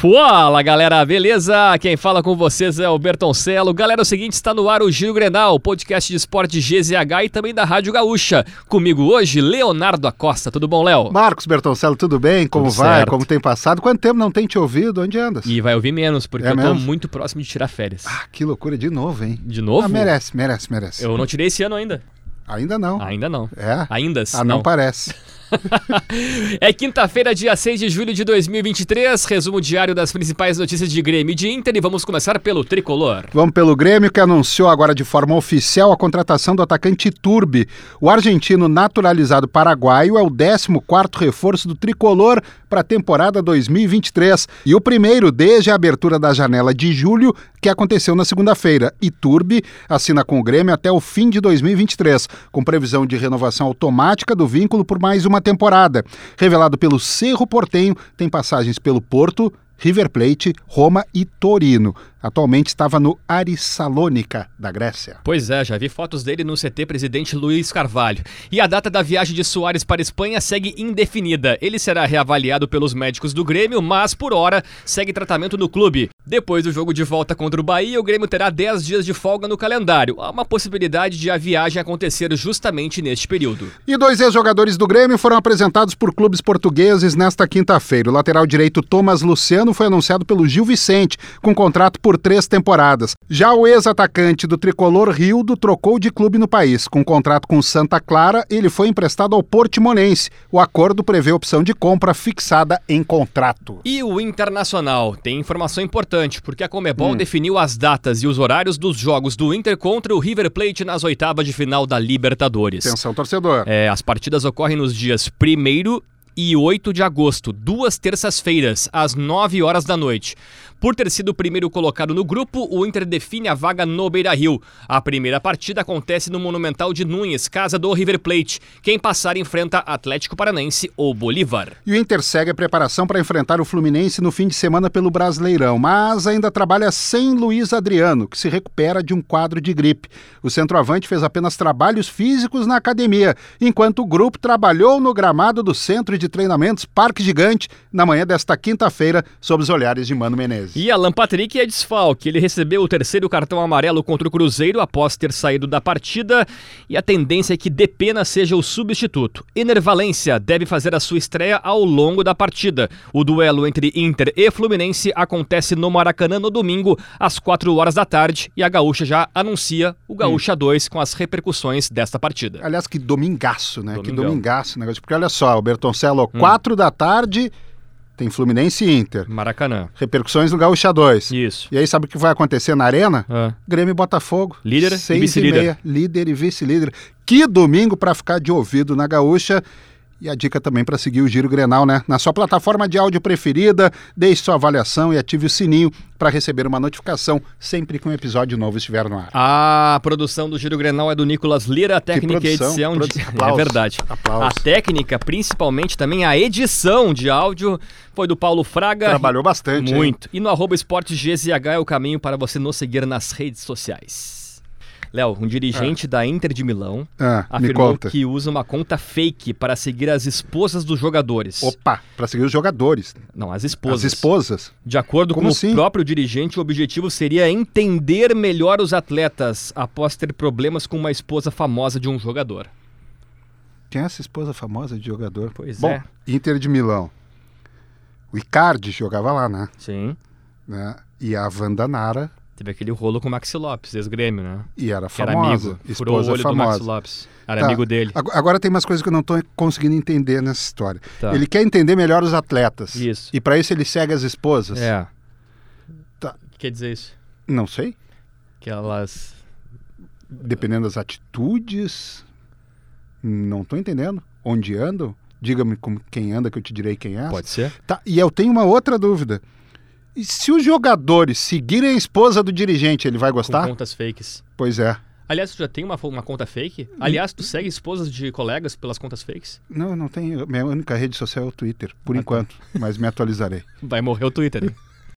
Fala galera, beleza? Quem fala com vocês é o Bertoncelo. Galera, é o seguinte, está no ar o Giro Grenal, podcast de esporte GZH e também da Rádio Gaúcha. Comigo hoje, Leonardo Acosta. Tudo bom, Léo? Marcos Bertoncelo, tudo bem? Como Tudo vai? certo. Como tem passado? Quanto tempo não tem te ouvido? Onde andas? E vai ouvir menos, porque É eu mesmo? muito próximo de tirar férias. Ah, que loucura de novo, hein? De novo? Ah, merece, merece, merece. Eu não tirei esse ano ainda. Ainda não. Ainda não. É? Ainda Ah, não, parece. É quinta-feira, dia 6 de julho de 2023, resumo diário das principais notícias de Grêmio e de Inter e vamos começar pelo tricolor. Vamos pelo Grêmio, que anunciou agora de forma oficial a contratação do atacante Turbi. O argentino naturalizado paraguaio é o 14º reforço do tricolor para a temporada 2023 e o primeiro desde a abertura da janela de julho, que aconteceu na segunda-feira. E Turbi assina com o Grêmio até o fim de 2023, com previsão de renovação automática do vínculo por mais uma temporada. Revelado pelo Cerro Portenho, tem passagens pelo Porto, River Plate, Roma e Torino. Atualmente estava no Arissalônica, da Grécia. Pois é, já vi fotos dele no CT Presidente Luiz Carvalho. E a data da viagem de Soares para a Espanha segue indefinida. Ele será reavaliado pelos médicos do Grêmio, mas por hora segue tratamento no clube. Depois do jogo de volta contra o Bahia, o Grêmio terá 10 dias de folga no calendário. Há uma possibilidade de a viagem acontecer justamente neste período. E dois ex-jogadores do Grêmio foram apresentados por clubes portugueses nesta quinta-feira. O lateral direito Thomas Luciano foi anunciado pelo Gil Vicente, com contrato por três temporadas. Já o ex-atacante do tricolor Rildo trocou de clube no país. Com contrato com Santa Clara, ele foi emprestado ao Portimonense. O acordo prevê opção de compra fixada em contrato. E o Internacional tem informação importante, porque a Comebol definiu as datas e os horários dos jogos do Inter contra o River Plate nas oitavas de final da Libertadores. Atenção, torcedor. É, as partidas ocorrem nos dias 1 e 8 de agosto, duas terças-feiras, às 9 horas da noite. Por ter sido o primeiro colocado no grupo, o Inter define a vaga no Beira-Rio. A primeira partida acontece no Monumental de Nunes, casa do River Plate. Quem passar enfrenta Atlético Paranense ou Bolívar. E o Inter segue a preparação para enfrentar o Fluminense no fim de semana pelo Brasileirão, mas ainda trabalha sem Luiz Adriano, que se recupera de um quadro de gripe. O centroavante fez apenas trabalhos físicos na academia, enquanto o grupo trabalhou no gramado do Centro de Treinamentos Parque Gigante na manhã desta quinta-feira, sob os olhares de Mano Menezes. E Alan Patrick é desfalque. Ele recebeu o terceiro cartão amarelo contra o Cruzeiro após ter saído da partida e a tendência é que Depena seja o substituto. Ener Valência deve fazer a sua estreia ao longo da partida. O duelo entre Inter e Fluminense acontece no Maracanã no domingo, às 4 horas da tarde, e a Gaúcha já anuncia o Gaúcha 2 com as repercussões desta partida. Aliás, que domingaço, né? Que Domingão. domingaço o negócio. Porque olha só, o Bertoncello, quatro da tarde, tem Fluminense e Inter. Maracanã. Repercussões no Gaúcha 2. Isso. E aí, sabe o que vai acontecer na Arena? Ah. Grêmio e Botafogo. Líder Seis vice-líder. e meia, líder e vice-líder. Que domingo para ficar de ouvido na Gaúcha. E a dica também para seguir o Giro Grenal, né? Na sua plataforma de áudio preferida, deixe sua avaliação e ative o sininho para receber uma notificação sempre que um episódio novo estiver no ar. A produção do Giro Grenal é do Nicolas Lira, a técnica e edição de... produção. É Aplausos, verdade. aplausos. A técnica, principalmente também a edição de áudio, foi do Paulo Fraga. Trabalhou bastante. hein? Muito. E no arroba esportes GZH é o caminho para você nos seguir nas redes sociais. Léo, um dirigente da Inter de Milão Ah, afirmou que usa uma conta fake para seguir as esposas dos jogadores. Opa, para seguir os jogadores. Não, as esposas. As esposas. De acordo Como com assim? o próprio dirigente, o objetivo seria entender melhor os atletas após ter problemas com uma esposa famosa de um jogador. Quem é essa esposa famosa de jogador? Pois Bom, é. Inter de Milão. O Icardi jogava lá, né? Sim. né? E a Wanda Nara, Teve aquele rolo com o Maxi Lopes, ex-grêmio, né? e era Que era famosa. amigo. Furou o olho do Maxi famosa. Lopes. Era Tá. amigo dele. Ag- Agora tem umas coisas que eu não estou conseguindo entender nessa história. Tá. Ele quer entender melhor os atletas. Isso. E para isso ele segue as esposas. É. Tá. O que quer dizer isso? Não sei. Que elas. Dependendo das atitudes. Não estou entendendo. Onde andam? Diga-me quem anda que eu te direi quem é. Pode ser? Tá, e eu tenho uma outra dúvida. E se os jogadores seguirem a esposa do dirigente, ele vai Com gostar? contas fakes. Pois é. Aliás, tu já tem uma, uma conta fake? Aliás, tu segue esposas de colegas pelas contas fakes? Não, não tenho. Minha única rede social é o Twitter, por Ah, tá. enquanto. Mas me atualizarei. Vai morrer o Twitter, hein?